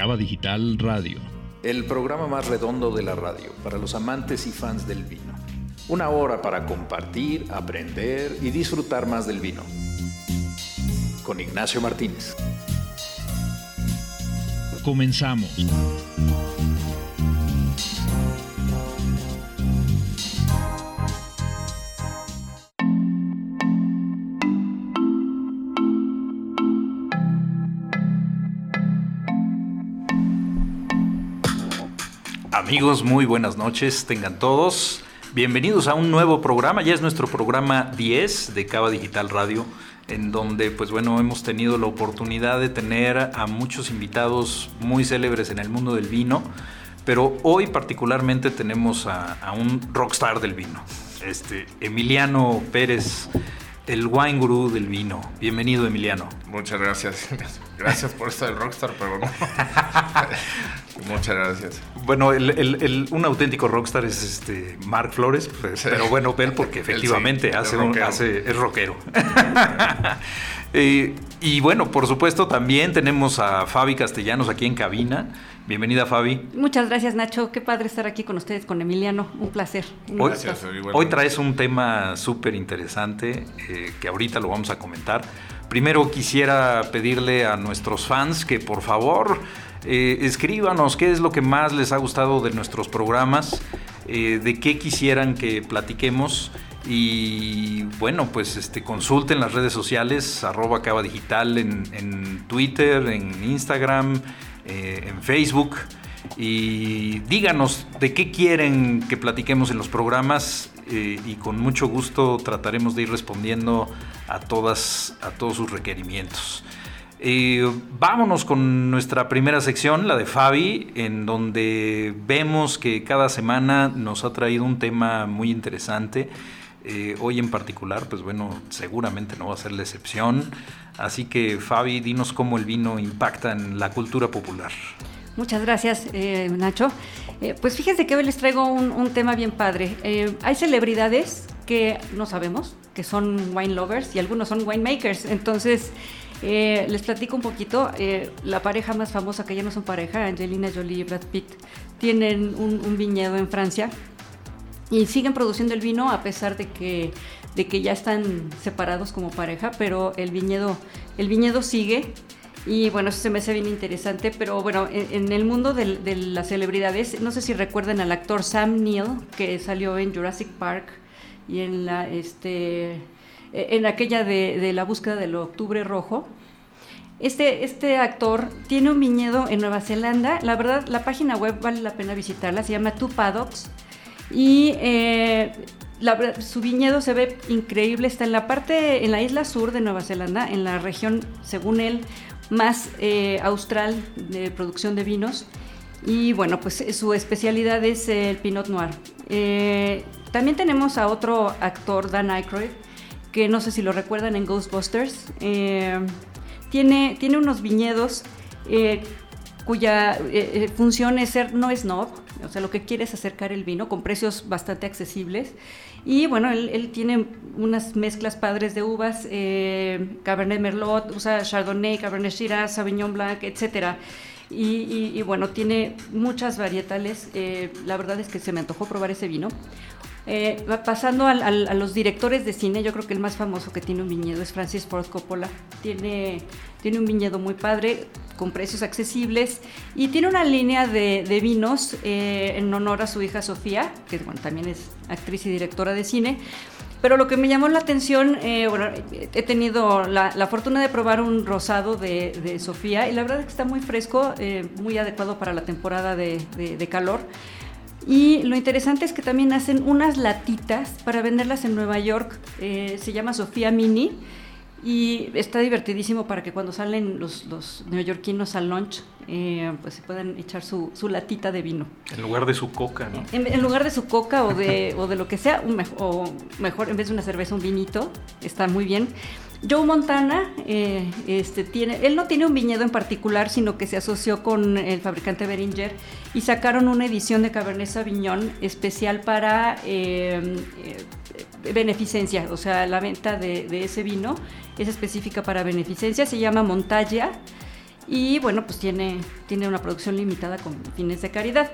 Cava Digital Radio. El programa más redondo de la radio para los amantes y fans del vino. Una hora para compartir, aprender y disfrutar más del vino. Con Ignacio Martínez. Comenzamos. Amigos, muy buenas noches, tengan todos. Bienvenidos a un nuevo programa, ya es nuestro programa 10 de Cava Digital Radio, en donde pues bueno, hemos tenido la oportunidad de tener a muchos invitados muy célebres en el mundo del vino, pero hoy particularmente tenemos a, un rockstar del vino, este Emiliano Pérez el wine guru del vino. Bienvenido, Emiliano. Muchas gracias. Gracias por esto del rockstar, pero no. Muchas gracias. Bueno, un auténtico rockstar es este Mark Flores, pues, pero bueno, él porque efectivamente hace, un, hace, es rockero. y, y bueno, por supuesto también tenemos a Fabi Castellanos aquí en cabina. Bienvenida, Fabi. Muchas gracias, Nacho. Qué padre estar aquí con ustedes, con Emiliano. Un placer. Hoy, gracias, hoy traes un tema súper interesante eh, que ahorita lo vamos a comentar. Primero quisiera pedirle a nuestros fans que por favor eh, escríbanos qué es lo que más les ha gustado de nuestros programas, eh, de qué quisieran que platiquemos. Y bueno, pues este, consulten las redes sociales, arroba Cava Digital en, Twitter, en Instagram, eh, en Facebook y díganos de qué quieren que platiquemos en los programas eh, y con mucho gusto trataremos de ir respondiendo a, todas, a todos sus requerimientos. Eh, vámonos con nuestra primera sección, la de Fabi, en donde vemos que cada semana nos ha traído un tema muy interesante. Hoy en particular, pues bueno, seguramente no va a ser la excepción. Así que Fabi, dinos cómo el vino impacta en la cultura popular. Muchas gracias, eh, Nacho. Eh, pues fíjense que hoy les traigo un, tema bien padre. Eh, hay celebridades que no sabemos, que son wine lovers y algunos son winemakers. Entonces, les platico un poquito. la pareja más famosa, que ya no son pareja, Angelina Jolie y Brad Pitt, tienen un viñedo en Francia y siguen produciendo el vino a pesar de que de que ya están separados como pareja, pero el viñedo, el viñedo sigue. Y bueno, eso se me hace bien interesante, pero bueno, en, el mundo de, las celebridades, no sé si recuerdan al actor Sam Neill, que salió en Jurassic Park y en la, este, en aquella de, la búsqueda del octubre rojo. Este, este actor tiene un viñedo en Nueva Zelanda, la verdad la página web vale la pena visitarla, se llama Two Paddocks y eh, su viñedo se ve increíble, está en la parte, en la isla sur de Nueva Zelanda, en la región, según él, más eh, austral de producción de vinos. Y bueno, pues eh, su especialidad es el Pinot Noir. También tenemos a otro actor, Dan Aykroyd, que no sé si lo recuerdan en Ghostbusters. tiene, tiene unos viñedos cuya función es ser no snob, o sea, lo que quiere es acercar el vino con precios bastante accesibles. Y bueno, él, tiene unas mezclas padres de uvas, eh, Cabernet Merlot, usa Chardonnay, Cabernet Shiraz, Sauvignon Blanc, etcétera. Y, bueno, tiene muchas varietales. Eh, la verdad es que se me antojó probar ese vino. Eh, pasando a los directores de cine, yo creo que el más famoso que tiene un viñedo es Francis Ford Coppola. Tiene, tiene un viñedo muy padre, con precios accesibles, y tiene una línea de, vinos eh, en honor a su hija Sofía, que bueno, también es actriz y directora de cine. Pero lo que me llamó la atención, eh, bueno, he tenido la, fortuna de probar un rosado de, Sofía y la verdad es que está muy fresco, muy adecuado para la temporada de, de calor. Y lo interesante es que también hacen unas latitas para venderlas en Nueva York. Eh, se llama Sofía Mini. Y está divertidísimo para que cuando salen los, los neoyorquinos al lunch, eh, pues se puedan echar su, su, latita de vino. En lugar de su coca, ¿no? En, lugar de su coca o de, o de lo que sea, un o mejor en vez de una cerveza, un vinito, está muy bien. Joe Montana, eh, este, tiene, él no tiene un viñedo en particular, sino que se asoció con el fabricante Beringer y sacaron una edición de Cabernet Sauvignon especial para eh, eh, beneficencia, o sea, la venta de, ese vino es específica para beneficencia, se llama Montaglia y bueno, pues tiene, tiene una producción limitada con fines de caridad.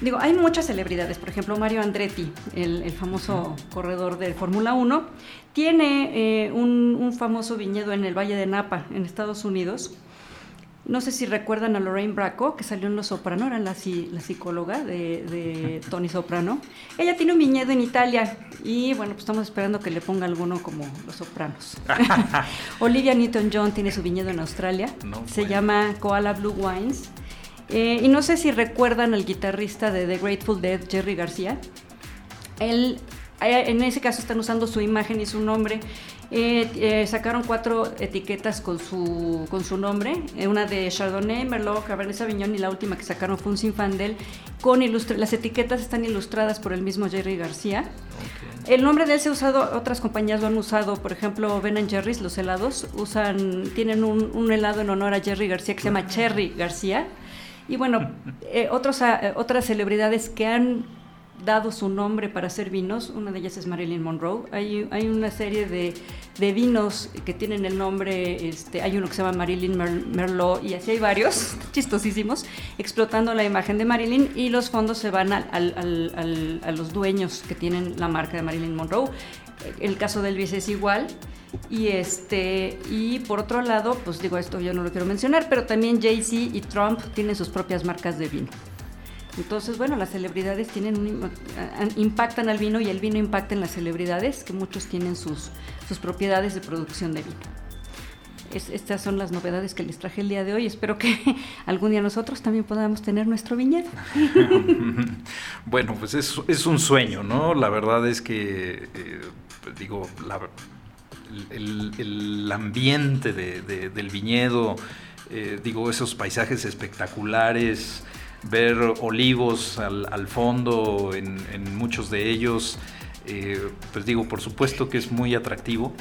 Digo, hay muchas celebridades, por ejemplo, Mario Andretti, el, famoso corredor de Fórmula 1, tiene eh, un, famoso viñedo en el Valle de Napa, en Estados Unidos. No sé si recuerdan a Lorraine Bracco, que salió en Los Soprano, era la, la psicóloga de, Tony Soprano. Ella tiene un viñedo en Italia y bueno, pues estamos esperando que le ponga alguno como Los Sopranos. Olivia Newton-John tiene su viñedo en Australia, se llama Koala Blue Wines eh, y no sé si recuerdan al guitarrista de The Grateful Dead, Jerry García. Él, eh, en ese caso están usando su imagen y su nombre. Eh, sacaron cuatro etiquetas con su, con su nombre, una de Chardonnay, Merlot, Cabernet Sauvignon y la última que sacaron fue un Sinfandel. Con las etiquetas están ilustradas por el mismo Jerry García. El nombre de él se ha usado, otras compañías lo han usado, por ejemplo, Ben Jerry's, los helados, usan, tienen un, un helado en honor a Jerry García que se llama Cherry García. Y bueno, eh, otros, eh, otras celebridades que han dado su nombre para hacer vinos, una de ellas es Marilyn Monroe. Hay, hay una serie de, de, vinos que tienen el nombre, este, hay uno que se llama Marilyn Merlot y así hay varios, chistosísimos, explotando la imagen de Marilyn y los fondos se van al, al, a los dueños que tienen la marca de Marilyn Monroe. El caso de Elvis es igual. Y este y por otro lado, pues digo esto yo no lo quiero mencionar, pero también Jay-Z y Trump tienen sus propias marcas de vino. Entonces, bueno, las celebridades tienen un, impactan al vino y el vino impacta en las celebridades, que muchos tienen sus, sus propiedades de producción de vino. estas son las novedades que les traje el día de hoy. Espero que algún día nosotros también podamos tener nuestro viñedo. bueno, pues es, es, un sueño, ¿no? La verdad es que, eh, digo, la, el, ambiente del viñedo, eh, digo, esos paisajes espectaculares, ver olivos al, fondo en, muchos de ellos, eh, pues digo, por supuesto que es muy atractivo.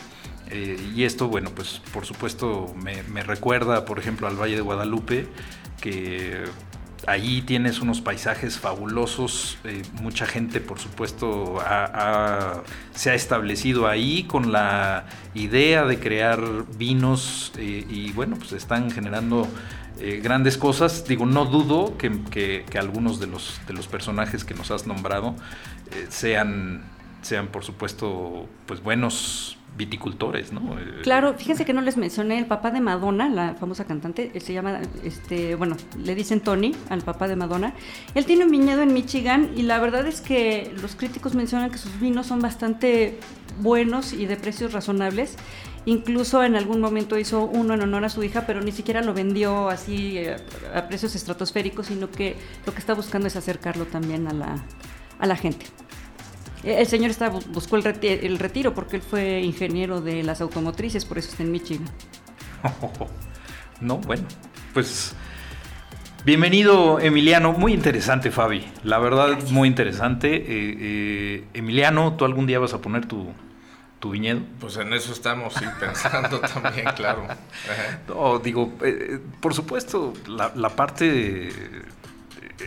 Eh, y esto, bueno, pues por supuesto me, me, recuerda, por ejemplo, al Valle de Guadalupe, que Ahí tienes unos paisajes fabulosos, eh, mucha gente por supuesto se ha establecido ahí con la idea de crear vinos eh, y bueno, pues están generando eh, grandes cosas. Digo, no dudo que, algunos de los, de los personajes que nos has nombrado sean, sean por supuesto pues buenos viticultores, ¿no? Eh, claro, fíjense que no les mencioné el papá de Madonna, la famosa cantante, él se llama, este, bueno, le dicen Tony al papá de Madonna. Él tiene un viñedo en Michigan y la verdad es que los críticos mencionan que sus vinos son bastante buenos y de precios razonables. Incluso en algún momento hizo uno en honor a su hija, pero ni siquiera lo vendió así eh, a precios estratosféricos, sino que lo que está buscando es acercarlo también a la, a la gente. El señor está, buscó el retiro, porque él fue ingeniero de las automotrices, por eso está en Michigan. no, bueno, pues bienvenido Emiliano, muy interesante Fabi, la verdad muy interesante. Eh, eh, Emiliano, ¿tú algún día vas a poner tu, viñedo? Pues en eso estamos, sí, pensando también, claro. No, digo, eh, por supuesto, la, parte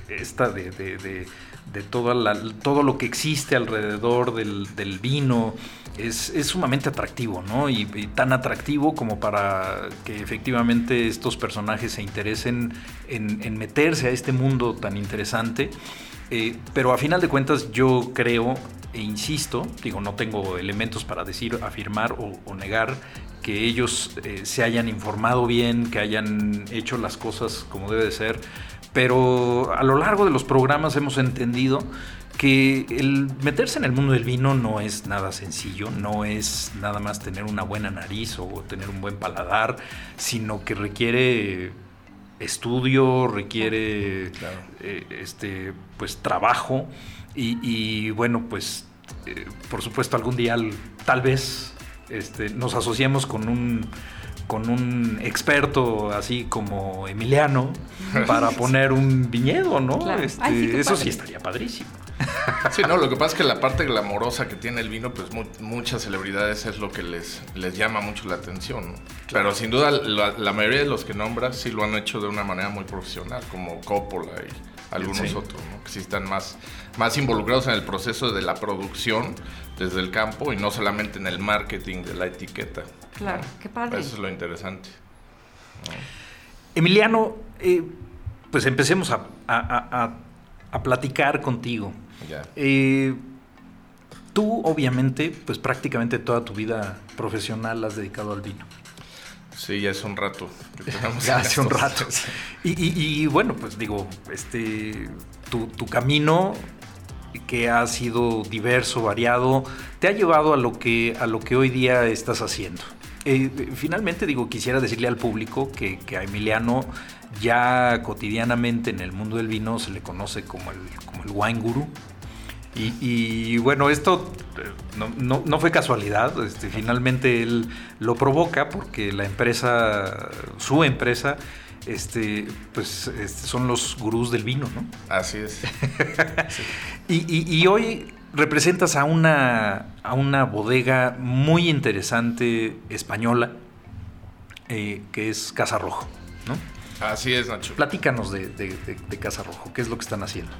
esta de de todo, todo lo que existe alrededor del, vino. Es, sumamente atractivo, ¿no? Y, tan atractivo como para que efectivamente estos personajes se interesen en, meterse a este mundo tan interesante. Eh, pero a final de cuentas yo creo e insisto, digo, no tengo elementos para decir, afirmar o, negar que ellos eh, se hayan informado bien, que hayan hecho las cosas como debe de ser, pero a lo largo de los programas hemos entendido que el meterse en el mundo del vino no es nada sencillo, no es nada más tener una buena nariz o tener un buen paladar, sino que requiere estudio, requiere eh, este, pues trabajo y, bueno, pues eh, por supuesto algún día tal vez este, nos asociemos con un con un experto así como Emiliano para poner un viñedo, ¿no? Este, eso sí estaría padrísimo. Sí, no, lo que pasa es que la parte glamorosa que tiene el vino, pues muchas celebridades es lo que les, les llama mucho la atención. Pero sin duda la, mayoría de los que nombras sí lo han hecho de una manera muy profesional, como Coppola y algunos otros, ¿no? que sí están más, más involucrados en el proceso de la producción desde el campo y no solamente en el marketing de la etiqueta. Claro, qué padre. Eso es lo interesante. Emiliano, eh, pues empecemos a, platicar contigo. Eh, tú, obviamente, pues prácticamente toda tu vida profesional has dedicado al vino. Sí, ya hace un rato. ya hace un rato. Y, bueno, pues digo, este, tu, tu, camino que ha sido diverso, variado, te ha llevado a lo que, a lo que hoy día estás haciendo. Eh, finalmente, digo, quisiera decirle al público que, a Emiliano ya cotidianamente en el mundo del vino se le conoce como el, como el wine guru. Y, bueno, esto eh, no, fue casualidad, este, finalmente él lo provoca porque la empresa, su empresa, este, pues este, son los gurús del vino, ¿no? Así es. y, hoy representas a una, a una bodega muy interesante española, eh, que es Casa Rojo, ¿no? Así es, Nacho. Platícanos de, de, Casa Rojo, ¿qué es lo que están haciendo?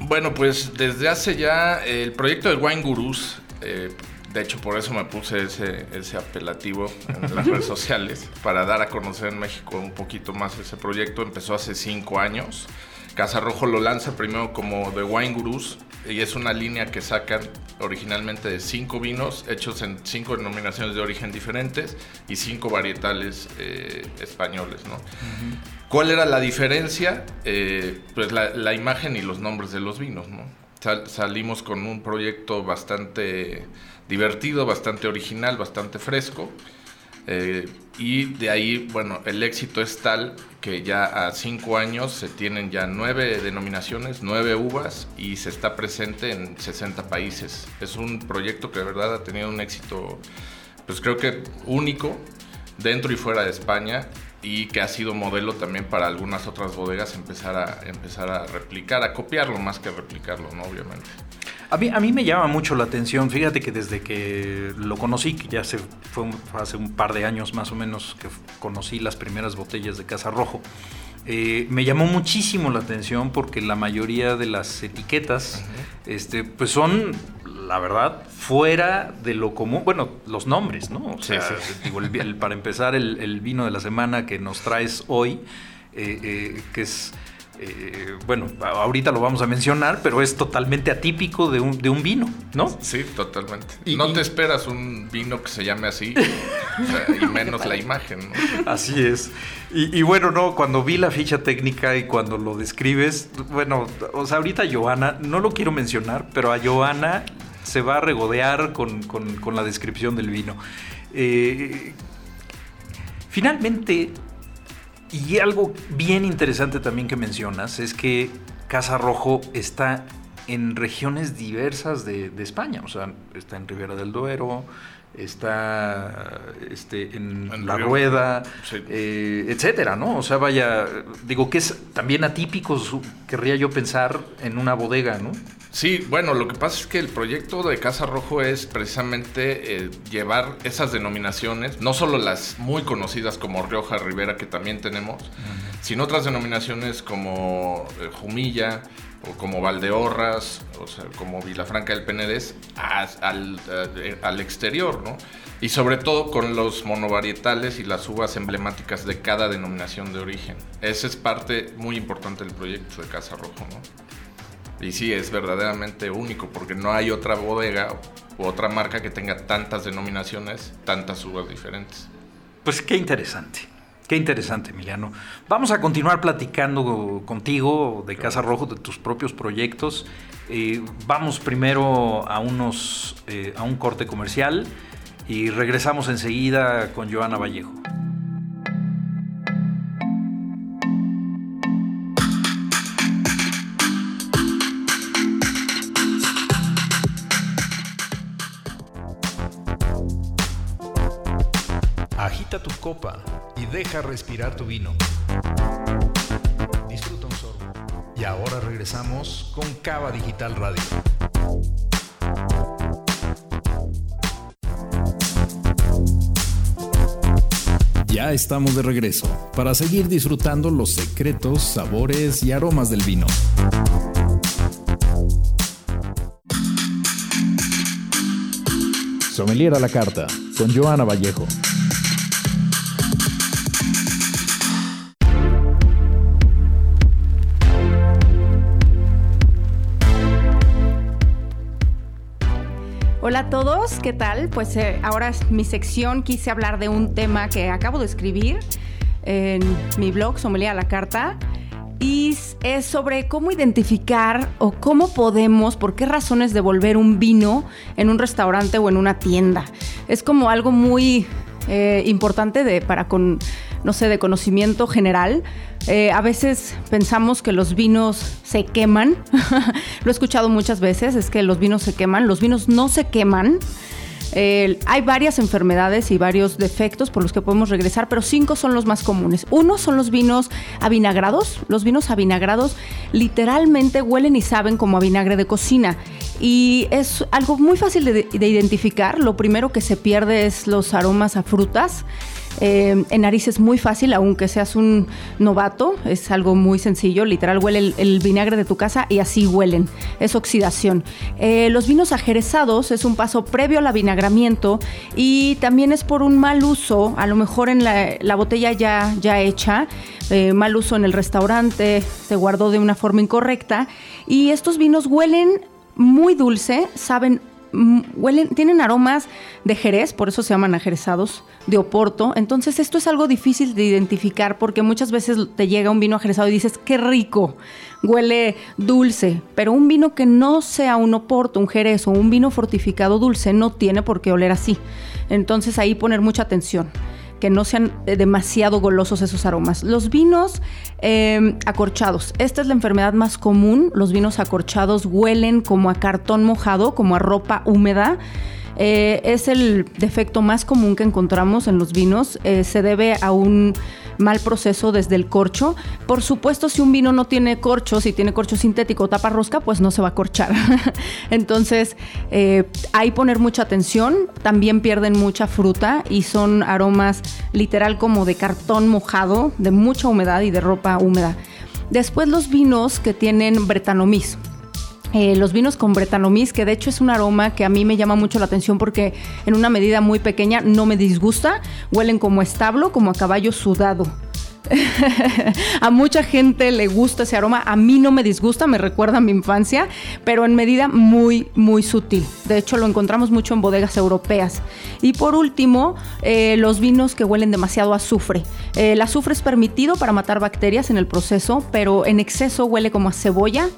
Bueno, pues desde hace ya el proyecto de Wine Gurus, eh, de hecho por eso me puse ese, ese apelativo en las redes sociales, para dar a conocer en México un poquito más ese proyecto, empezó hace cinco años. Casa Rojo lo lanza primero como The Wine Gurus y es una línea que sacan originalmente de cinco vinos hechos en cinco denominaciones de origen diferentes y cinco varietales eh, españoles. ¿no? ¿Cuál era la diferencia? Eh, pues la, imagen y los nombres de los vinos. ¿no? salimos con un proyecto bastante divertido, bastante original, bastante fresco. Eh, y de ahí, bueno, el éxito es tal que ya a cinco años se tienen ya nueve denominaciones, nueve uvas y se está presente en 60 países. Es un proyecto que de verdad ha tenido un éxito, pues creo que único dentro y fuera de España y que ha sido modelo también para algunas otras bodegas empezar a, empezar a replicar, a copiarlo más que replicarlo, ¿no? Obviamente. A mí, a mí me llama mucho la atención, fíjate que desde que lo conocí, que ya se, fue hace un par de años más o menos que conocí las primeras botellas de Casa Rojo, eh, me llamó muchísimo la atención porque la mayoría de las etiquetas este, pues son, la verdad, fuera de lo común. Bueno, los nombres, ¿no? O sea, Digo, para empezar, el, vino de la semana que nos traes hoy, eh, eh, que es eh, bueno, ahorita lo vamos a mencionar, pero es totalmente atípico de un, de un vino, ¿no? Sí, totalmente. Y, no te esperas un vino que se llame así, y menos la imagen, ¿no? Así es. Y, bueno, no, cuando vi la ficha técnica y cuando lo describes, bueno, o sea, ahorita Joana, no lo quiero mencionar, pero a Joana se va a regodear con, la descripción del vino. Eh, finalmente, y algo bien interesante también que mencionas es que Casa Rojo está en regiones diversas de, España, o sea, está en Ribera del Duero, está este, en, La Rueda, eh, etcétera, ¿no? O sea, vaya, digo que es también atípico, querría yo pensar, en una bodega, ¿no? Sí, bueno, lo que pasa es que el proyecto de Casa Rojo es precisamente eh, llevar esas denominaciones, no solo las muy conocidas como Rioja Rivera, que también tenemos, sino otras denominaciones como eh, Jumilla o como Valdeorras, o sea, como Vilafranca del Penedés, al, eh, al exterior, ¿no? Y sobre todo con los monovarietales y las uvas emblemáticas de cada denominación de origen. Esa es parte muy importante del proyecto de Casa Rojo, ¿no? Y sí, es verdaderamente único porque no hay otra bodega u otra marca que tenga tantas denominaciones, tantas uvas diferentes. Pues qué interesante. Qué interesante, Emiliano. Vamos a continuar platicando contigo de Casa Rojo, de tus propios proyectos. Eh, vamos primero a, unos, eh, a un corte comercial y regresamos enseguida con Joana Vallejo. Tu copa y deja respirar tu vino. Disfruta un sorbo. Y ahora regresamos con Cava Digital Radio. Ya estamos de regreso para seguir disfrutando los secretos, sabores y aromas del vino. Sommelier a la carta con Joana Vallejo. Hola a todos, ¿qué tal? Pues eh, ahora es mi sección, quise hablar de un tema que acabo de escribir en mi blog Sommelier a la Carta y es sobre cómo identificar o cómo podemos, por qué razones devolver un vino en un restaurante o en una tienda. Es como algo muy eh, importante de, para con, no sé, de conocimiento general. Eh, a veces pensamos que los vinos se queman. Lo he escuchado muchas veces, es que los vinos se queman. Los vinos no se queman hay varias enfermedades y varios defectos por los que podemos regresar, pero cinco son los más comunes. Uno son los vinos avinagrados. Los vinos avinagrados literalmente huelen y saben como a vinagre de cocina. Y es algo muy fácil de, de identificar. Lo primero que se pierde es los aromas a frutas. Eh, en nariz es muy fácil, aunque seas un novato, es algo muy sencillo. Literal, huele el, vinagre de tu casa y así huelen. Es oxidación. Eh, los vinos ajerezados es un paso previo al avinagramiento y también es por un mal uso, a lo mejor en la, botella ya, hecha, eh, mal uso en el restaurante, se guardó de una forma incorrecta y estos vinos huelen muy dulce, saben huelen, tienen aromas de jerez, por eso se llaman ajerezados, de oporto. Entonces esto es algo difícil de identificar porque muchas veces te llega un vino ajerezado y dices, qué rico, huele dulce, pero un vino que no sea un oporto, un jerez o un vino fortificado dulce no tiene por qué oler así. Entonces ahí poner mucha atención que no sean eh, demasiado golosos esos aromas. Los vinos em, acorchados. Esta es la enfermedad más común. Los vinos acorchados huelen como a cartón mojado, como a ropa húmeda. Eh, es el defecto más común que encontramos en los vinos. Eh, se debe a un mal proceso desde el corcho. Por supuesto, si un vino no tiene corcho, si tiene corcho sintético o tapa rosca, pues no se va a corchar. Entonces, eh, hay poner mucha atención. También pierden mucha fruta y son aromas literal como de cartón mojado, de mucha humedad y de ropa húmeda. Después los vinos que tienen bretanomiz. Eh, los vinos con Bretanomiz, que de hecho es un aroma que a mí me llama mucho la atención porque en una medida muy pequeña no me disgusta, huelen como establo, como a caballo sudado. a mucha gente le gusta ese aroma, a mí no me disgusta, me recuerda a mi infancia, pero en medida muy, muy sutil. De hecho, lo encontramos mucho en bodegas europeas. Y por último, eh, los vinos que huelen demasiado a azufre. Eh, el azufre es permitido para matar bacterias en el proceso, pero en exceso huele como a cebolla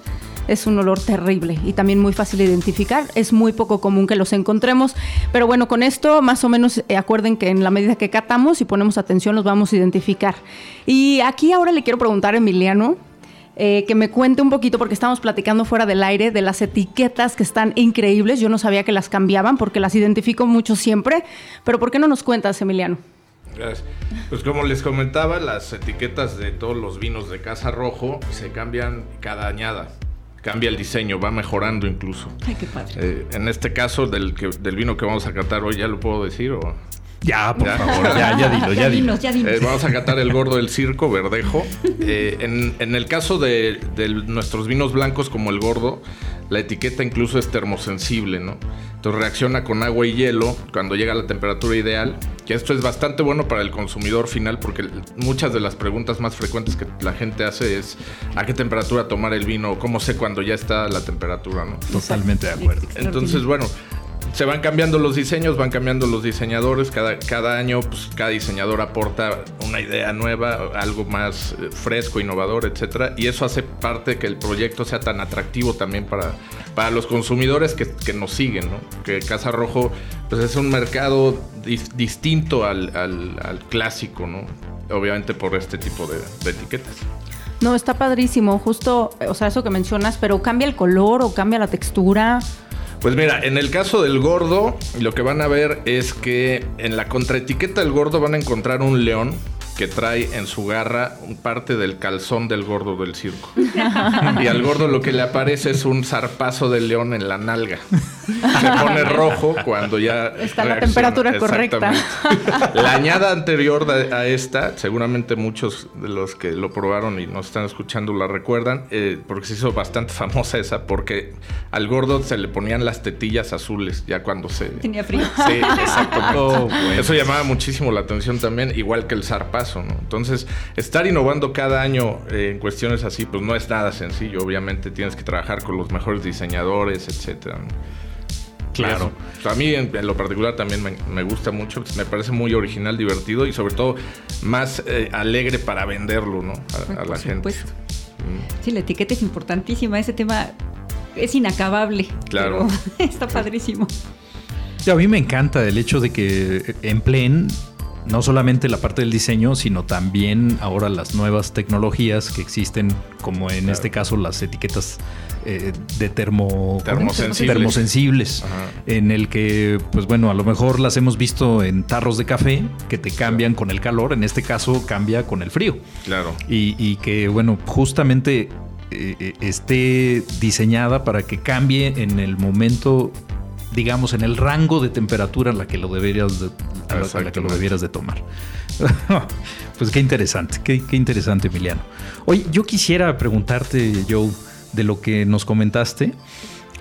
es un olor terrible y también muy fácil de identificar. Es muy poco común que los encontremos, pero bueno, con esto más o menos eh, acuerden que en la medida que catamos y ponemos atención los vamos a identificar. Y aquí ahora le quiero preguntar a Emiliano. Eh, que me cuente un poquito, porque estamos platicando fuera del aire, de las etiquetas que están increíbles. Yo no sabía que las cambiaban porque las identifico mucho siempre. Pero ¿por qué no nos cuentas, Emiliano? Gracias. Pues como les comentaba, las etiquetas de todos los vinos de Casa Rojo se cambian cada añada cambia el diseño, va mejorando incluso. Ay, qué padre. Eh, en este caso del, que, del vino que vamos a catar hoy, ¿ya lo puedo decir o...? Ya, por favor, ya, ya dilo, ya, dilo. Eh, vamos a catar el gordo del circo, verdejo. Eh, en, en, el caso de, de, nuestros vinos blancos como el gordo, la etiqueta incluso es termosensible, ¿no? Entonces reacciona con agua y hielo cuando llega a la temperatura ideal, que esto es bastante bueno para el consumidor final porque muchas de las preguntas más frecuentes que la gente hace es a qué temperatura tomar el vino, cómo sé cuando ya está la temperatura, ¿no? Totalmente de acuerdo. Entonces, bueno, se van cambiando los diseños, van cambiando los diseñadores. Cada, cada año, pues, cada diseñador aporta una idea nueva, algo más eh, fresco, innovador, etcétera. Y eso hace parte que el proyecto sea tan atractivo también para, para los consumidores que, nos siguen, ¿no? Que Casa Rojo, pues, es un mercado distinto al, clásico, ¿no? Obviamente por este tipo de, de etiquetas. No, está padrísimo, justo, o sea, eso que mencionas, pero cambia el color o cambia la textura. Pues mira, en el caso del gordo, lo que van a ver es que en la contraetiqueta del gordo van a encontrar un león que trae en su garra parte del calzón del gordo del circo. y al gordo lo que le aparece es un zarpazo de león en la nalga. Se pone rojo cuando ya está la temperatura correcta. La añada anterior a esta, seguramente muchos de los que lo probaron y nos están escuchando la recuerdan, eh, porque se hizo bastante famosa esa, porque al gordo se le ponían las tetillas azules ya cuando se... Tenía frío. Sí, exactamente. Oh, Eso llamaba muchísimo la atención también, igual que el zarpazo entonces, estar innovando cada año eh, en cuestiones así, pues no es nada sencillo. Obviamente tienes que trabajar con los mejores diseñadores, etcétera. Claro. a mí en, lo particular también me, gusta mucho, me parece muy original, divertido y sobre todo más eh, alegre para venderlo, ¿no? A, la gente. Mm. Sí, la etiqueta es importantísima, ese tema es inacabable. Claro. está padrísimo. A mí me encanta el hecho de que empleen no solamente la parte del diseño, sino también ahora las nuevas tecnologías que existen, como en este caso las etiquetas eh, de termo, termosensibles, en el que, pues bueno, a lo mejor las hemos visto en tarros de café que te cambian con el calor, en este caso cambia con el frío. Claro. Y, que, bueno, justamente eh, eh, esté diseñada para que cambie en el momento digamos, en el rango de temperatura en la que lo deberías de, la, que lo debieras de tomar. pues qué interesante, qué, interesante, Emiliano. Oye, yo quisiera preguntarte, Joe, de lo que nos comentaste.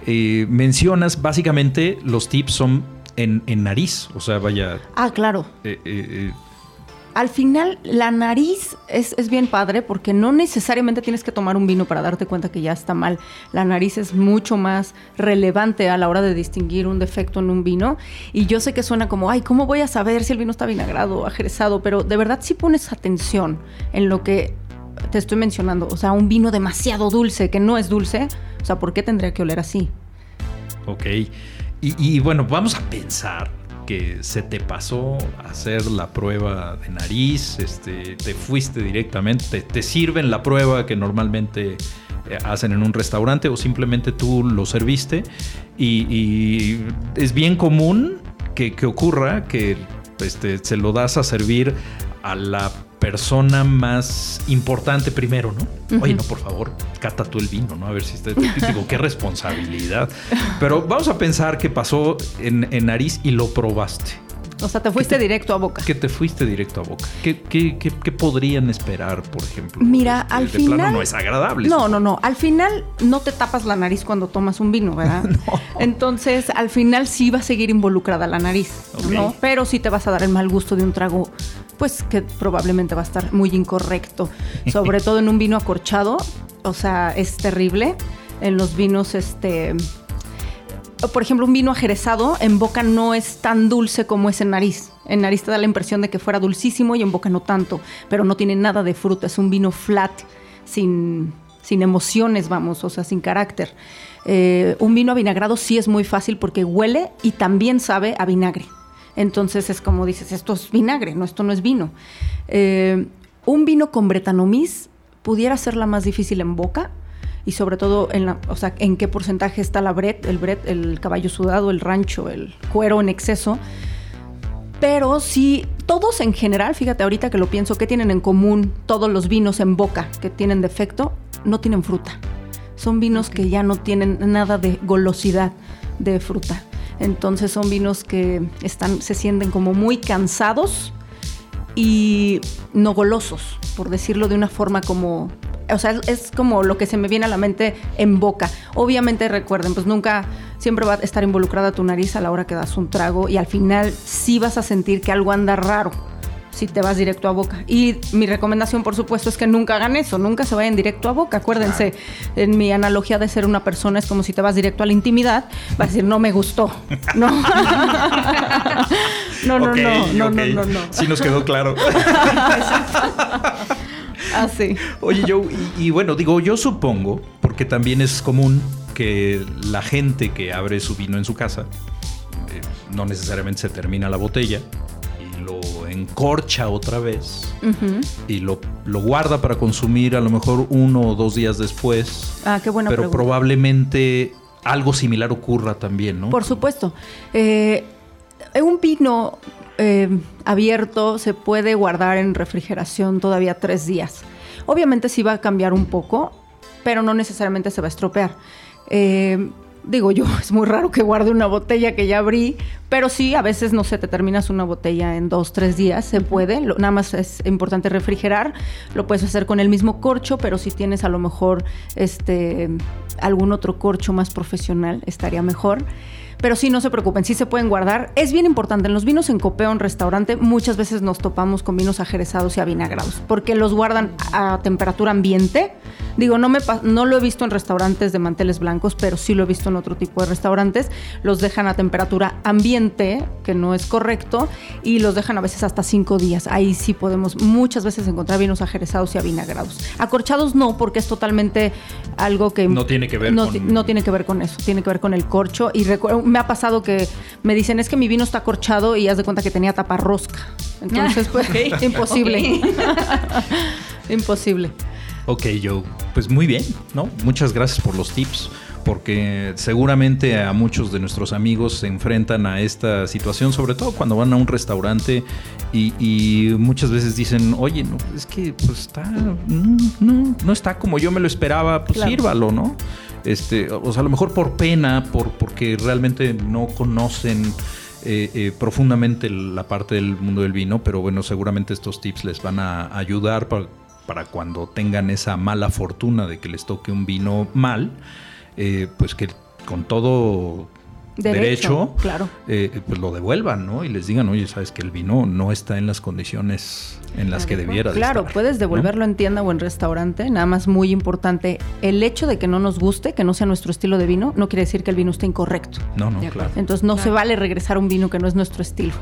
Eh, mencionas básicamente los tips son en, nariz, o sea, vaya. Ah, claro. Eh, eh, al final la nariz es, bien padre porque no necesariamente tienes que tomar un vino para darte cuenta que ya está mal. La nariz es mucho más relevante a la hora de distinguir un defecto en un vino. Y yo sé que suena como, ay, ¿cómo voy a saber si el vino está vinagrado o ajerezado? Pero de verdad si pones atención en lo que te estoy mencionando. O sea, un vino demasiado dulce que no es dulce. O sea, ¿por qué tendría que oler así? Ok. y bueno, vamos a pensar que se te pasó hacer la prueba de nariz, este, te fuiste directamente, te, sirven la prueba que normalmente eh, hacen en un restaurante o simplemente tú lo serviste y, es bien común que, ocurra que este, se lo das a servir a la persona más importante primero, ¿no? Oye, no, por favor, cata tú el vino, ¿no? A ver si está. Digo, qué responsabilidad. Pero vamos a pensar que pasó en, nariz y lo probaste. O sea, te fuiste directo a boca. Que te fuiste directo a boca. ¿Qué, qué, podrían esperar, por ejemplo? Mira, este, al final. no es agradable. No, no, no. Al final no te tapas la nariz cuando tomas un vino, ¿verdad? no. Entonces, al final sí va a seguir involucrada la nariz, ¿no? Pero sí te vas a dar el mal gusto de un trago pues que probablemente va a estar muy incorrecto, sobre todo en un vino acorchado, o sea, es terrible. En los vinos, este, por ejemplo, un vino ajerezado en boca no es tan dulce como es en nariz. En nariz te da la impresión de que fuera dulcísimo y en boca no tanto, pero no tiene nada de fruta, es un vino flat, sin, sin emociones, vamos, o sea, sin carácter. Eh, un vino avinagrado sí es muy fácil porque huele y también sabe a vinagre. Entonces es como dices, esto es vinagre, no, esto no es vino. Eh, un vino con bretanomiz pudiera ser la más difícil en boca y sobre todo en la, o sea, en qué porcentaje está la bret, el bret, el caballo sudado, el rancho, el cuero en exceso. Pero sí, todos en general, fíjate ahorita que lo pienso, ¿qué tienen en común todos los vinos en boca que tienen defecto? No tienen fruta. Son vinos que ya no tienen nada de golosidad de fruta. Entonces son vinos que están, se sienten como muy cansados y no golosos, por decirlo de una forma como o sea, es, como lo que se me viene a la mente en boca. Obviamente recuerden, pues nunca, siempre va a estar involucrada tu nariz a la hora que das un trago y al final sí vas a sentir que algo anda raro si te vas directo a boca. Y mi recomendación, por supuesto, es que nunca hagan eso, nunca se vayan directo a boca. Acuérdense, en mi analogía de ser una persona es como si te vas directo a la intimidad, vas a decir, no me gustó. No. no, no, no, no, no, no, no, Sí nos quedó claro. Así. Oye, yo, y, bueno, digo, yo supongo, porque también es común que la gente que abre su vino en su casa, eh, no necesariamente se termina la botella, lo encorcha otra vez y lo, lo, guarda para consumir a lo mejor uno o dos días después. Ah, qué buena Pero probablemente algo similar ocurra también, ¿no? Por supuesto. Eh, un vino eh, abierto se puede guardar en refrigeración todavía tres días. Obviamente sí va a cambiar un poco, pero no necesariamente se va a estropear. Eh, digo yo, es muy raro que guarde una botella que ya abrí, pero sí, a veces, no sé, te terminas una botella en dos, tres días, se puede, nada más es importante refrigerar, lo puedes hacer con el mismo corcho, pero si tienes a lo mejor este, algún otro corcho más profesional, estaría mejor. Pero sí, no se preocupen, sí se pueden guardar. Es bien importante, en los vinos en copeo, en restaurante, muchas veces nos topamos con vinos ajerezados y avinagrados, porque los guardan a temperatura ambiente, Digo, no, me, no lo he visto en restaurantes de manteles blancos, pero sí lo he visto en otro tipo de restaurantes. Los dejan a temperatura ambiente, que no es correcto, y los dejan a veces hasta cinco días. Ahí sí podemos muchas veces encontrar vinos ajerezados y avinagrados. Acorchados no, porque es totalmente algo que... No tiene que ver no, con... No tiene que ver con eso, tiene que ver con el corcho. Y me ha pasado que me dicen, es que mi vino está acorchado y haz de cuenta que tenía tapa rosca. Entonces, pues, imposible. imposible. Ok, Joe. Pues muy bien, ¿no? Muchas gracias por los tips porque seguramente a muchos de nuestros amigos se enfrentan a esta situación, sobre todo cuando van a un restaurante y, muchas veces dicen, oye, no, es que pues está, no, no, está como yo me lo esperaba, pues sírvalo, ¿no? Este, o sea, a lo mejor por pena, por, porque realmente no conocen eh, eh, profundamente la parte del mundo del vino, pero bueno, seguramente estos tips les van a ayudar para para cuando tengan esa mala fortuna de que les toque un vino mal, eh, pues que con todo derecho, claro. Eh, pues lo devuelvan, ¿no? Y les digan, oye, sabes que el vino no está en las condiciones en las que debiera. claro, puedes devolverlo en tienda o en restaurante. Nada más muy importante, el hecho de que no nos guste, que no sea nuestro estilo de vino, no quiere decir que el vino esté incorrecto. No, no, claro. Entonces no se vale regresar un vino que no es nuestro estilo.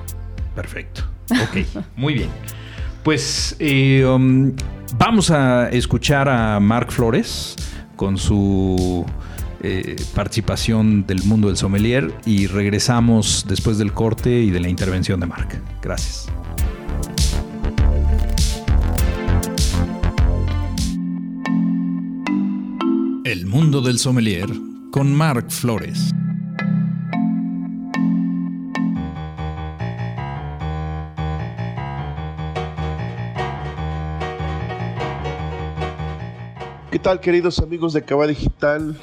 Perfecto. Ok, muy bien. Pues eh, um, vamos a escuchar a Marc Flores con su eh, participación del mundo del sommelier y regresamos después del corte y de la intervención de Marc. Gracias. El mundo del sommelier con Marc Flores. ¿Qué tal queridos amigos de Cava Digital?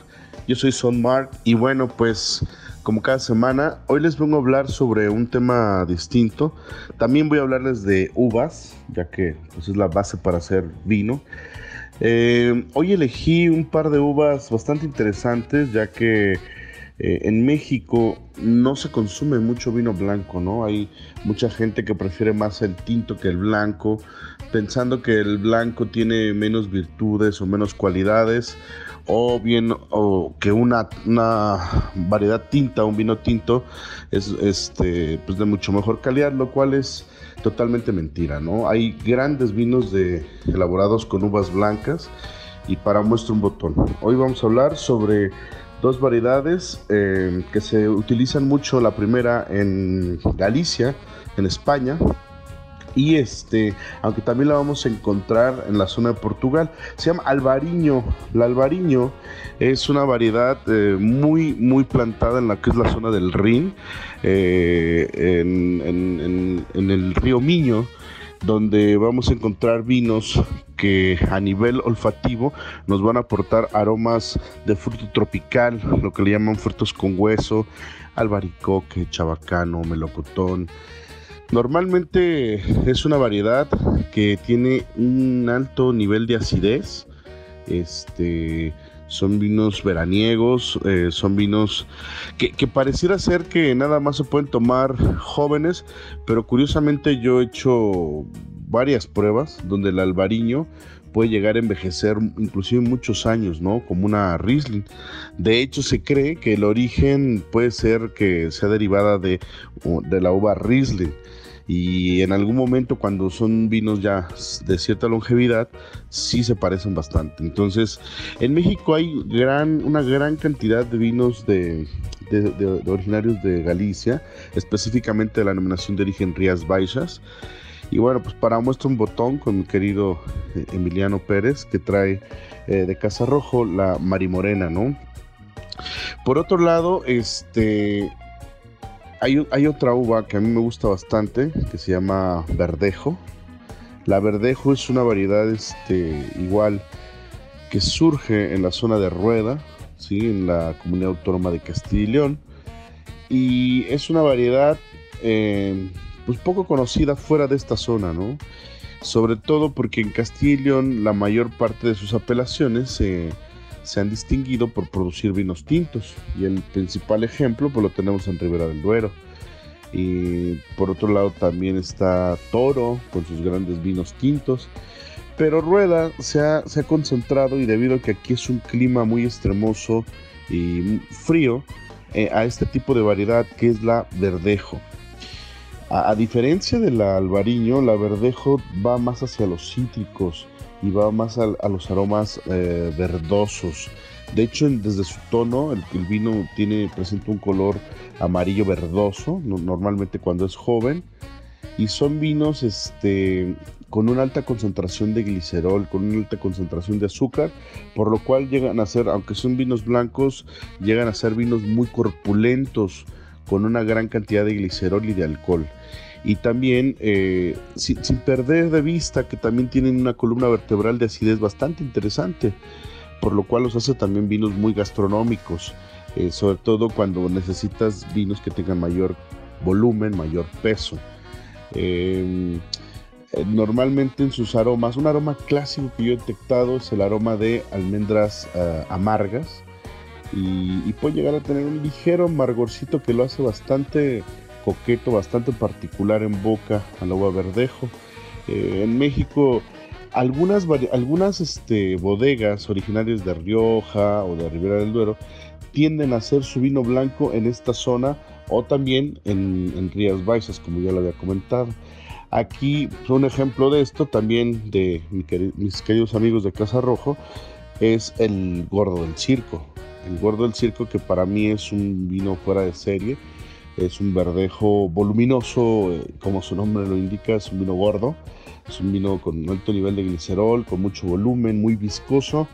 Yo soy Son Mark y bueno pues como cada semana hoy les vengo a hablar sobre un tema distinto. También voy a hablarles de uvas ya que pues, es la base para hacer vino. Eh, hoy elegí un par de uvas bastante interesantes ya que eh, en México no se consume mucho vino blanco, ¿no? Hay mucha gente que prefiere más el tinto que el blanco pensando que el blanco tiene menos virtudes o menos cualidades, o bien o que una, una variedad tinta, un vino tinto, es este, pues de mucho mejor calidad, lo cual es totalmente mentira, ¿no? Hay grandes vinos de, elaborados con uvas blancas y para muestra un botón. Hoy vamos a hablar sobre dos variedades eh, que se utilizan mucho, la primera en Galicia, en España, y este, aunque también la vamos a encontrar en la zona de Portugal, se llama albariño. La albariño es una variedad eh, muy, muy plantada en la que es la zona del Rin, eh, en, en el río Miño donde vamos a encontrar vinos que a nivel olfativo nos van a aportar aromas de fruto tropical, lo que le llaman frutos con hueso, albaricoque, chabacano, melocotón, Normalmente es una variedad que tiene un alto nivel de acidez. Este, son vinos veraniegos, eh, son vinos que, pareciera ser que nada más se pueden tomar jóvenes, pero curiosamente yo he hecho varias pruebas donde el albariño puede llegar a envejecer inclusive muchos años, ¿no? Como una Riesling. De hecho, se cree que el origen puede ser que sea derivada de, de la uva Riesling y en algún momento cuando son vinos ya de cierta longevidad sí se parecen bastante. Entonces en México hay una gran cantidad de vinos de, originarios de Galicia específicamente de la denominación de origen Rías Baixas. Y bueno pues para muestra un botón con mi querido eh, Emiliano Pérez que trae eh, de Casa Rojo la Marimorena no por otro lado este hay, otra uva que a mí me gusta bastante, que se llama verdejo. La verdejo es una variedad este, igual que surge en la zona de Rueda, ¿sí? en la comunidad autónoma de Castilla y León. Y es una variedad eh, pues poco conocida fuera de esta zona, ¿no? Sobre todo porque en Castilla y León la mayor parte de sus apelaciones se se han distinguido por producir vinos tintos y el principal ejemplo pues lo tenemos en Ribera del Duero. Y por otro lado también está Toro con sus grandes vinos tintos. Pero Rueda se ha, se ha concentrado y debido a que aquí es un clima muy extremoso y frío, eh, a este tipo de variedad que es la verdejo. A, diferencia de la albariño, la verdejo va más hacia los cítricos y va más a, los aromas eh, verdosos. De hecho, desde su tono, el, vino tiene, presenta un color amarillo verdoso, normalmente cuando es joven. Y son vinos este, con una alta concentración de glicerol, con una alta concentración de azúcar, por lo cual llegan a ser, aunque son vinos blancos, llegan a ser vinos muy corpulentos, con una gran cantidad de glicerol y de alcohol. Y también, eh, sin, perder de vista que también tienen una columna vertebral de acidez bastante interesante, por lo cual los hace también vinos muy gastronómicos, eh, sobre todo cuando necesitas vinos que tengan mayor volumen, mayor peso. Eh, normalmente en sus aromas, un aroma clásico que yo he detectado es el aroma de almendras amargas y, puede llegar a tener un ligero amargorcito que lo hace bastante coqueto, bastante particular en boca al agua verdejo. Eh, en México algunas, algunas este, bodegas originarias de Rioja o de Ribera del Duero tienden a hacer su vino blanco en esta zona o también en, en Rías Baixas, como ya lo había comentado. Aquí un ejemplo de esto también de mis queridos amigos de Casa Rojo es el Gordo del Circo. El Gordo del Circo que para mí es un vino fuera de serie. Es un verdejo voluminoso, eh, como su nombre lo indica, es un vino gordo. Es un vino con alto nivel de glicerol, con mucho volumen, muy viscoso.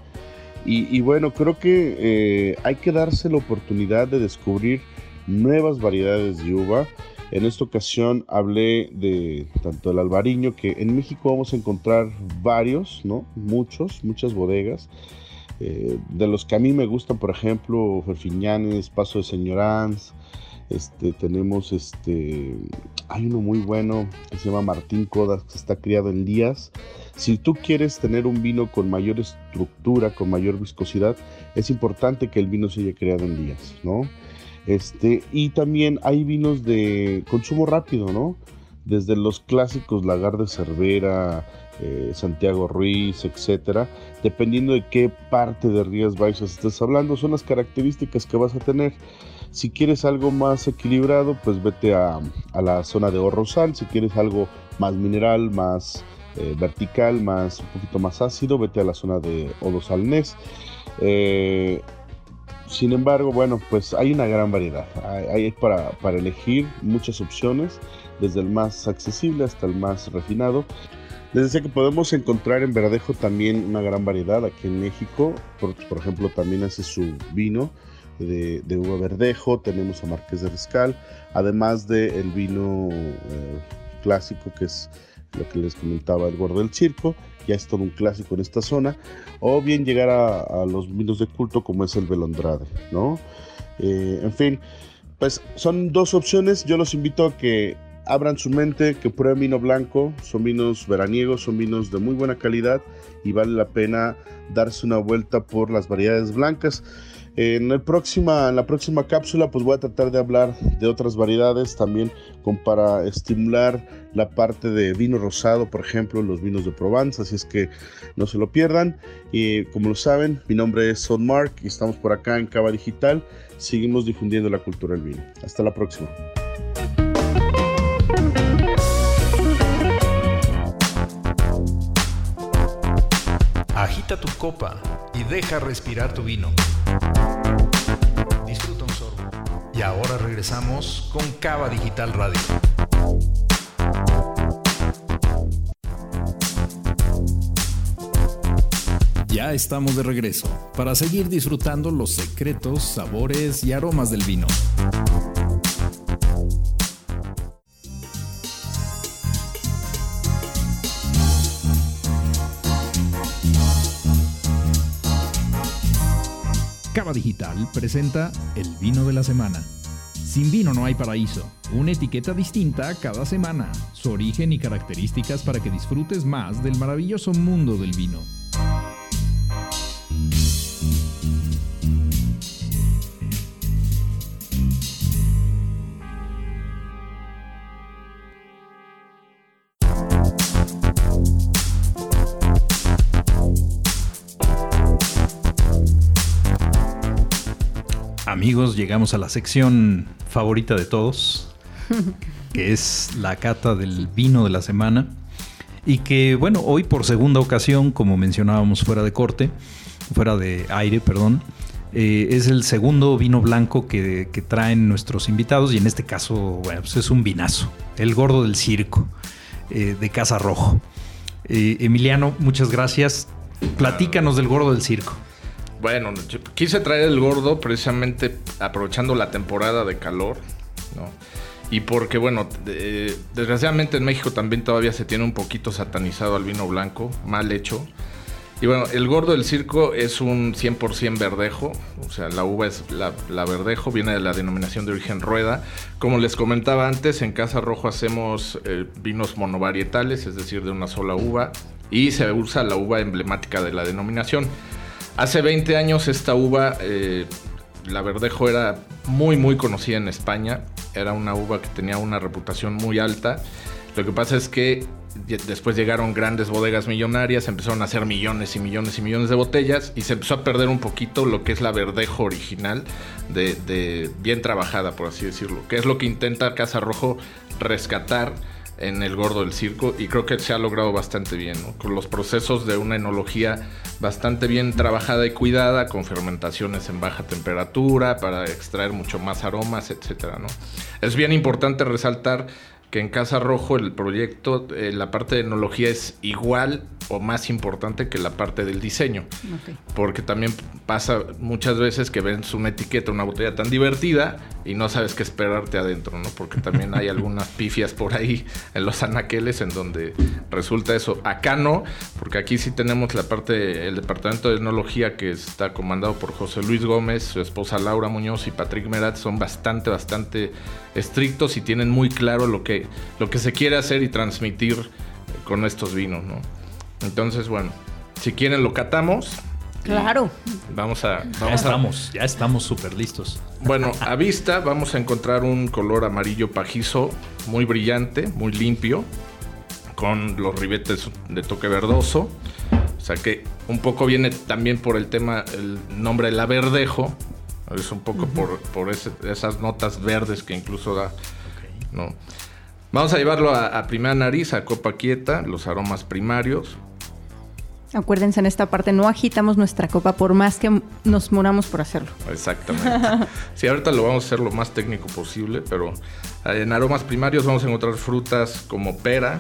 Y, bueno, creo que eh, hay que darse la oportunidad de descubrir nuevas variedades de uva. En esta ocasión hablé de tanto el albariño, que en México vamos a encontrar varios, ¿no? Muchos, muchas bodegas. Eh, de los que a mí me gustan, por ejemplo, Ferfiñanes, Paso de Señorans, este, tenemos este, hay uno muy bueno que se llama Martín Codas, que está criado en Díaz. Si tú quieres tener un vino con mayor estructura, con mayor viscosidad, es importante que el vino se haya creado en Díaz, ¿no? Este, y también hay vinos de consumo rápido, ¿no? Desde los clásicos Lagar de Cervera, eh, Santiago Ruiz, etcétera, dependiendo de qué parte de Rías Baixas estés hablando, son las características que vas a tener. Si quieres algo más equilibrado, pues vete a, la zona de Orrosal. Si quieres algo más mineral, más eh, vertical, más un poquito más ácido, vete a la zona de Odosalnés. Eh, sin embargo, bueno, pues hay una gran variedad. Hay, para, elegir muchas opciones, desde el más accesible hasta el más refinado. Les decía que podemos encontrar en Verdejo también una gran variedad aquí en México. Por, por ejemplo, también hace su vino de, uva verdejo. Tenemos a Marqués de Riscal, además del el vino eh, clásico que es lo que les comentaba el gordo del circo ya es todo un clásico en esta zona, o bien llegar a, los vinos de culto como es el Belondrade, ¿no? Eh, en fin, pues son dos opciones, yo los invito a que abran su mente, que prueben vino blanco, son vinos veraniegos, son vinos de muy buena calidad y vale la pena darse una vuelta por las variedades blancas. En, la próxima cápsula pues voy a tratar de hablar de otras variedades también como para estimular la parte de vino rosado, por ejemplo, los vinos de Provence, así es que no se lo pierdan. Y como lo saben, mi nombre es Son Mark y estamos por acá en Cava Digital. Seguimos difundiendo la cultura del vino. Hasta la próxima. Agita tu copa y deja respirar tu vino. Y ahora regresamos con Cava Digital Radio. Ya estamos de regreso para seguir disfrutando los secretos, sabores y aromas del vino. Digital presenta el vino de la semana. Sin vino no hay paraíso. Una etiqueta distinta cada semana. Su origen y características para que disfrutes más del maravilloso mundo del vino. Amigos, llegamos a la sección favorita de todos, que es la cata del vino de la semana. Y que, bueno, hoy por segunda ocasión, como mencionábamos fuera de corte, fuera de aire, perdón, eh, es el segundo vino blanco que, traen nuestros invitados y en este caso, bueno, pues es un vinazo, el gordo del circo, eh, de Casa Rojo. Eh, Emiliano, muchas gracias. Platícanos del gordo del circo. Bueno, quise traer el gordo precisamente aprovechando la temporada de calor, ¿no? Y porque, bueno, desgraciadamente en México también todavía se tiene un poquito satanizado al vino blanco, mal hecho. Y bueno, el gordo del circo es un 100% verdejo, o sea, la uva es la, verdejo, viene de la denominación de origen rueda. Como les comentaba antes, en Casa Rojo hacemos eh, vinos monovarietales, es decir, de una sola uva, y se usa la uva emblemática de la denominación. Hace 20 años esta uva, eh, la verdejo, era muy, muy conocida en España, era una uva que tenía una reputación muy alta. Lo que pasa es que después llegaron grandes bodegas millonarias, empezaron a hacer millones y millones y millones de botellas y se empezó a perder un poquito lo que es la verdejo original de, bien trabajada, por así decirlo, que es lo que intenta Casa Rojo rescatar en el gordo del circo y creo que se ha logrado bastante bien, con los procesos de una enología bastante bien trabajada y cuidada, con fermentaciones en baja temperatura para extraer mucho más aromas, etc. ¿no? Es bien importante resaltar que en Casa Rojo el proyecto, eh, la parte de enología es igual o más importante que la parte del diseño. Porque también pasa muchas veces que ves una etiqueta, una botella tan divertida y no sabes qué esperarte adentro, ¿no? Porque también hay algunas pifias por ahí en los anaqueles en donde resulta eso. Acá no, porque aquí sí tenemos la parte, el departamento de enología que está comandado por José Luis Gómez, su esposa Laura Muñoz y Patrick Merat son bastante, bastante estrictos y tienen muy claro lo que, lo que se quiere hacer y transmitir con estos vinos, ¿no? Entonces, bueno, si quieren lo catamos. Claro. Vamos a. ya estamos, ya estamos súper listos. Bueno, a vista vamos a encontrar un color amarillo pajizo, muy brillante, muy limpio, con los ribetes de toque verdoso. O sea que un poco viene también por el tema, el nombre la verdejo. Es un poco por, esas notas verdes que incluso da. ¿no? Vamos a llevarlo a, a primera nariz, a copa quieta, los aromas primarios. Acuérdense en esta parte, no agitamos nuestra copa por más que nos moramos por hacerlo. Exactamente. sí, ahorita lo vamos a hacer lo más técnico posible, pero eh, en aromas primarios vamos a encontrar frutas como pera,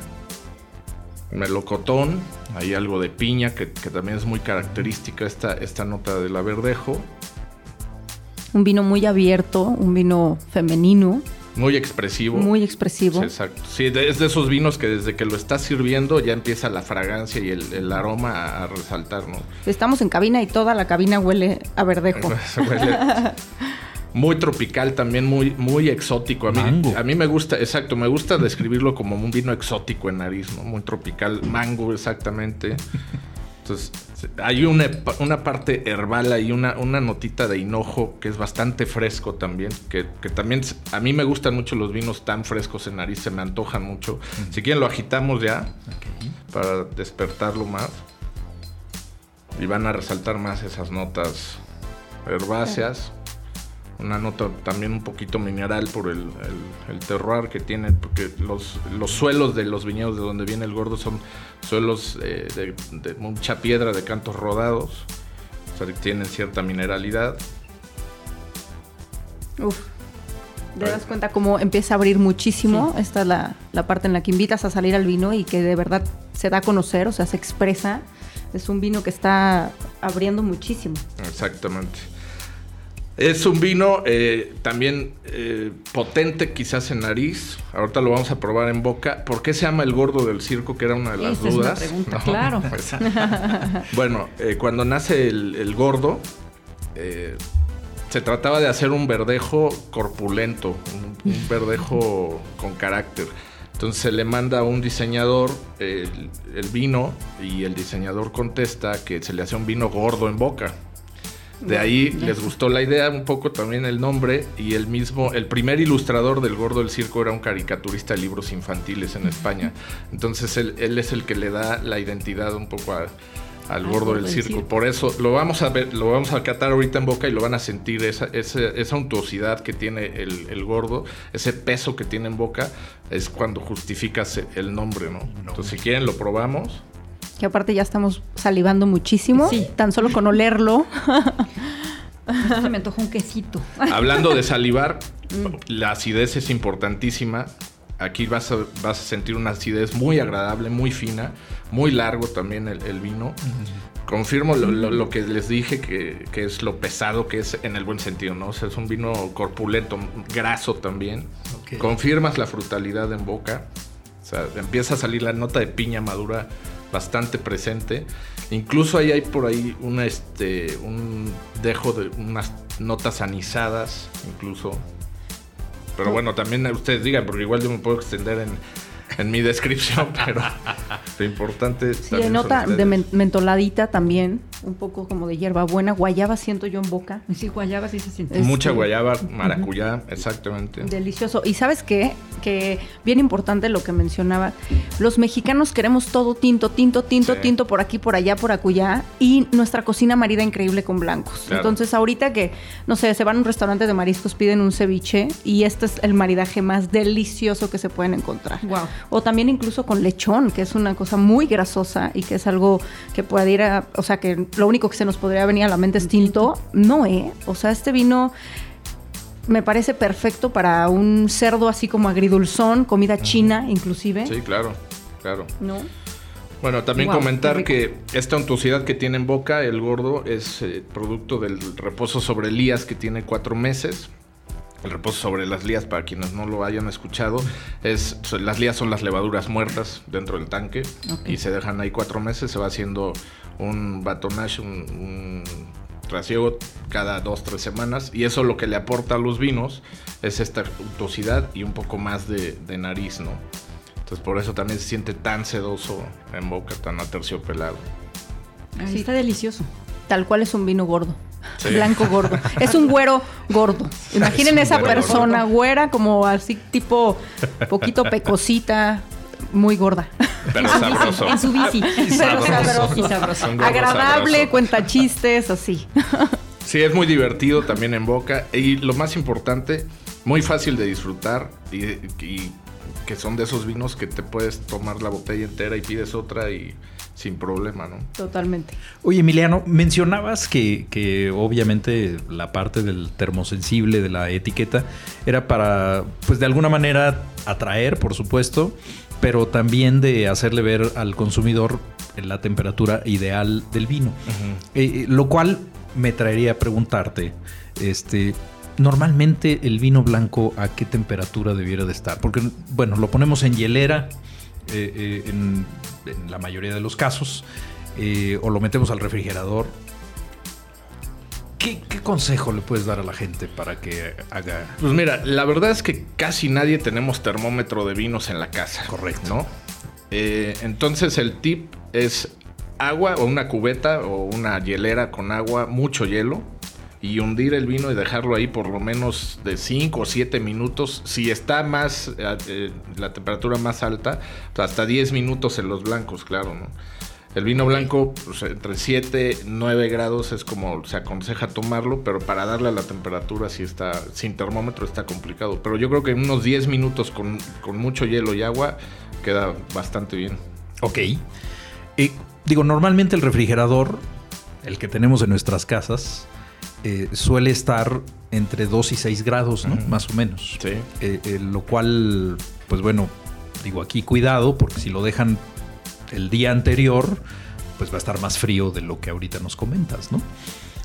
melocotón, hay algo de piña que, también es muy característica esta, esta nota del verdejo. Un vino muy abierto, un vino femenino. Muy expresivo. Muy expresivo. Sí, exacto. Sí, es de esos vinos que desde que lo estás sirviendo ya empieza la fragancia y el, aroma a, resaltar, ¿no? Estamos en cabina y toda la cabina huele a verdejo. muy tropical también, muy, muy exótico. A mí, a mí me gusta, exacto, me gusta describirlo como un vino exótico en nariz, ¿no? Muy tropical, mango exactamente. Entonces, hay una, parte herbal y una, una notita de hinojo que es bastante fresco también. Que, también a mí me gustan mucho los vinos tan frescos en nariz, se me antojan mucho. Si quieren, lo agitamos ya para despertarlo más. Y van a resaltar más esas notas herbáceas una nota también un poquito mineral por el, el, terroir que tiene, porque los, los, suelos de los viñedos de donde viene el gordo son suelos eh, de, mucha piedra, de cantos rodados, o sea, que tienen cierta mineralidad. Uf. Te das cuenta cómo empieza a abrir muchísimo. Esta es la, la parte en la que invitas a salir al vino y que de verdad se da a conocer, o sea, se expresa. Es un vino que está abriendo muchísimo. Exactamente. Es un vino eh, también eh, potente quizás en nariz. Ahorita lo vamos a probar en boca. ¿Por qué se llama el gordo del circo? Que era una de las dudas. pregunta, claro. Pues, bueno, eh, cuando nace el, gordo, se trataba de hacer un verdejo corpulento, un, verdejo con carácter. Entonces se le manda a un diseñador el, vino y el diseñador contesta que se le hace un vino gordo en boca. De ahí les gustó la idea, un poco también el nombre y el mismo, el primer ilustrador del Gordo del Circo era un caricaturista de libros infantiles en España. Entonces él, es el que le da la identidad un poco al gordo del circo. Por eso lo vamos a ver, lo vamos a catar ahorita en boca y lo van a sentir esa, esa, untuosidad que tiene el, gordo, ese peso que tiene en boca, es cuando justificas el nombre, ¿no? Entonces, si quieren, lo probamos. Que aparte ya estamos salivando muchísimo, sí. tan solo con olerlo. Se me antojó un quesito. Hablando de salivar, mm. la acidez es importantísima. Aquí vas a, vas a sentir una acidez muy agradable, muy fina, muy largo también el, vino. Confirmo lo, que les dije, que, es lo pesado que es en el buen sentido, ¿no? O sea, es un vino corpulento, graso también. Confirmas la frutalidad en boca. O sea, empieza a salir la nota de piña madura bastante presente. Incluso ahí hay por ahí una, este, un dejo de unas notas anisadas, incluso. Pero bueno, también ustedes digan, porque igual yo me puedo extender en, en mi descripción, pero lo importante Sí, nota de mentoladita también, un poco como de hierbabuena, guayaba siento yo en boca. Sí, guayaba sí se siente. Mucha guayaba, maracuyá, exactamente. Delicioso. ¿Y sabes qué? Que bien importante lo que mencionaba. Los mexicanos queremos todo tinto, tinto, tinto, tinto por aquí, por allá, por acullá y nuestra cocina marida increíble con blancos. Entonces, ahorita que no sé, se van a un restaurante de mariscos, piden un ceviche y este es el maridaje más delicioso que se pueden encontrar. Wow. O también incluso con lechón, que es una cosa muy grasosa y que es algo que puede ir a, o sea, que lo único que se nos podría venir a la mente es tinto. No, ¿eh? O sea, este vino me parece perfecto para un cerdo así como agridulzón, comida china inclusive. Sí, claro, claro. ¿No? Bueno, también comentar que esta untuosidad que tiene en boca el gordo es eh, producto del reposo sobre Elías que tiene cuatro meses el reposo sobre las lías, para quienes no lo hayan escuchado, es las lías son las levaduras muertas dentro del tanque y se dejan ahí cuatro meses, se va haciendo un batonage, un, trasiego cada dos, tres semanas y eso lo que le aporta a los vinos es esta untuosidad y un poco más de, nariz, ¿no? Entonces por eso también se siente tan sedoso en boca, tan aterciopelado. Sí, está delicioso. Tal cual es un vino gordo. Blanco gordo. Es un güero gordo. Imaginen esa persona güera como así tipo poquito pecosita, muy gorda. Pero sabroso. En su bici. sabroso. Agradable, cuenta chistes, así. Sí, es muy divertido también en boca. Y lo más importante, muy fácil de disfrutar. y que son de esos vinos que te puedes tomar la botella entera y pides otra y sin problema, ¿no? Totalmente. Oye, Emiliano, mencionabas que, que, obviamente la parte del termosensible de la etiqueta era para, pues de alguna manera, atraer, por supuesto, pero también de hacerle ver al consumidor la temperatura ideal del vino. Eh, eh, lo cual me traería a preguntarte, este, normalmente el vino blanco a qué temperatura debiera de estar? Porque, bueno, lo ponemos en hielera eh, eh, en, la mayoría de los casos, eh, o lo metemos al refrigerador. ¿Qué, consejo le puedes dar a la gente para que haga? Pues mira, la verdad es que casi nadie tenemos termómetro de vinos en la casa. Correcto. ¿No? entonces el tip es agua o una cubeta o una hielera con agua, mucho hielo y hundir el vino y dejarlo ahí por lo menos de 5 o 7 minutos. Si está más, eh, eh, la temperatura más alta, hasta 10 minutos en los blancos, claro, ¿no? El vino blanco, pues, entre 7 9 grados es como se aconseja tomarlo, pero para darle a la temperatura, si está sin termómetro, está complicado. Pero yo creo que en unos 10 minutos con, mucho hielo y agua queda bastante bien. Ok. y digo, normalmente el refrigerador, el que tenemos en nuestras casas, eh, suele estar entre 2 y 6 grados, ¿no? Más o menos. Sí. Eh, eh, lo cual, pues bueno, digo aquí cuidado, porque si lo dejan el día anterior, pues va a estar más frío de lo que ahorita nos comentas, ¿no?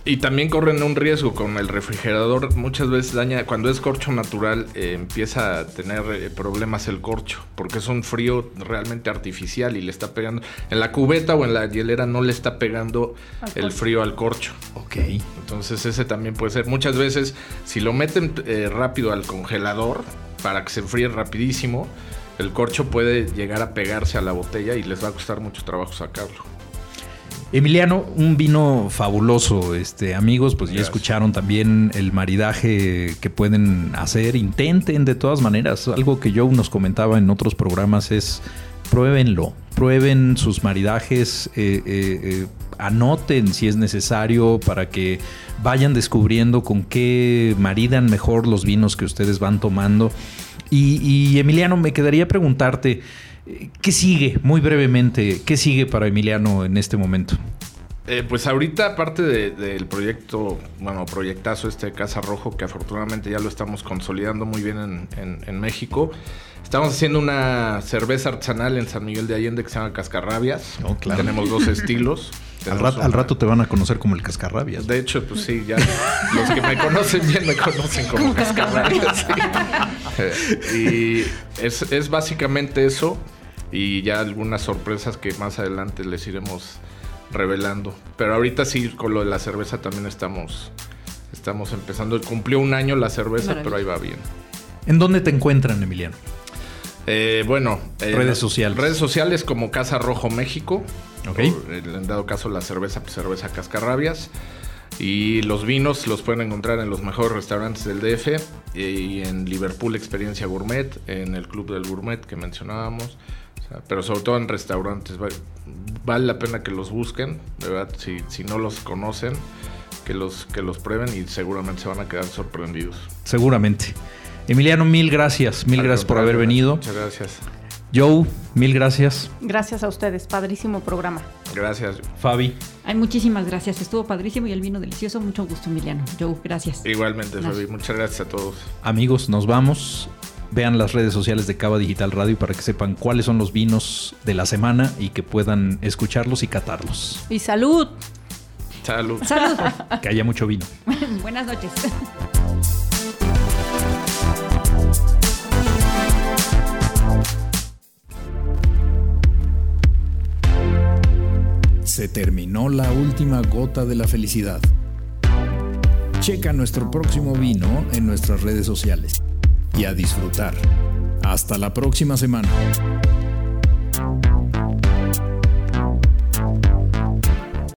Y también corren un riesgo con el refrigerador. Muchas veces daña, cuando es corcho natural, eh, empieza a tener eh, problemas el corcho, porque es un frío realmente artificial y le está pegando. En la cubeta o en la hielera no le está pegando el frío al corcho. Ok. Entonces ese también puede ser. Muchas veces, si lo meten eh, rápido al congelador, para que se enfríe rapidísimo, el corcho puede llegar a pegarse a la botella y les va a costar mucho trabajo sacarlo. Emiliano, un vino fabuloso, este, amigos, pues ya escucharon también el maridaje que pueden hacer, intenten de todas maneras, algo que yo nos comentaba en otros programas es pruébenlo, prueben sus maridajes, eh, eh, eh, anoten si es necesario para que vayan descubriendo con qué maridan mejor los vinos que ustedes van tomando. Y, Emiliano, me quedaría preguntarte, ¿qué sigue muy brevemente? ¿Qué sigue para Emiliano en este momento? Eh, pues ahorita, aparte del proyecto, bueno, proyectazo este Casa Rojo, que afortunadamente ya lo estamos consolidando muy bien en, México, estamos haciendo una cerveza artesanal en San Miguel de Allende que se llama Cascarrabias. Oh, Tenemos dos estilos. Al rato, te van a conocer como el Cascarrabias. De hecho, pues sí, ya los que me conocen bien me conocen como Cascarrabias. y es, es básicamente eso y ya algunas sorpresas que más adelante les iremos revelando. Pero ahorita sí, con lo de la cerveza también estamos, estamos empezando. Cumplió un año la cerveza, pero ahí va bien. ¿En dónde te encuentran, Emiliano? Eh, bueno, redes sociales. Redes sociales como Casa Rojo México. Ok. en dado caso la cerveza, pues, cerveza Cascarrabias. Y los vinos los pueden encontrar en los mejores restaurantes del DF y en Liverpool Experiencia Gourmet, en el Club del Gourmet que mencionábamos pero sobre todo en restaurantes. Vale la pena que los busquen, de verdad, si, si no los conocen, que los, que los prueben y seguramente se van a quedar sorprendidos. Seguramente. Emiliano, mil gracias, mil gracias por haber venido. Muchas gracias. Joe, mil gracias. Gracias a ustedes, padrísimo programa. Gracias. Fabi. Ay, muchísimas gracias, estuvo padrísimo y el vino delicioso. Mucho gusto, Emiliano. Joe, gracias. Igualmente, Fabi, muchas gracias a todos. Amigos, nos vamos. Vean las redes sociales de Cava Digital Radio para que sepan cuáles son los vinos de la semana y que puedan escucharlos y catarlos. Y salud. Salud. Salud. Que haya mucho vino. Buenas noches. Se terminó la última gota de la felicidad. Checa nuestro próximo vino en nuestras redes sociales y a disfrutar. Hasta la próxima semana.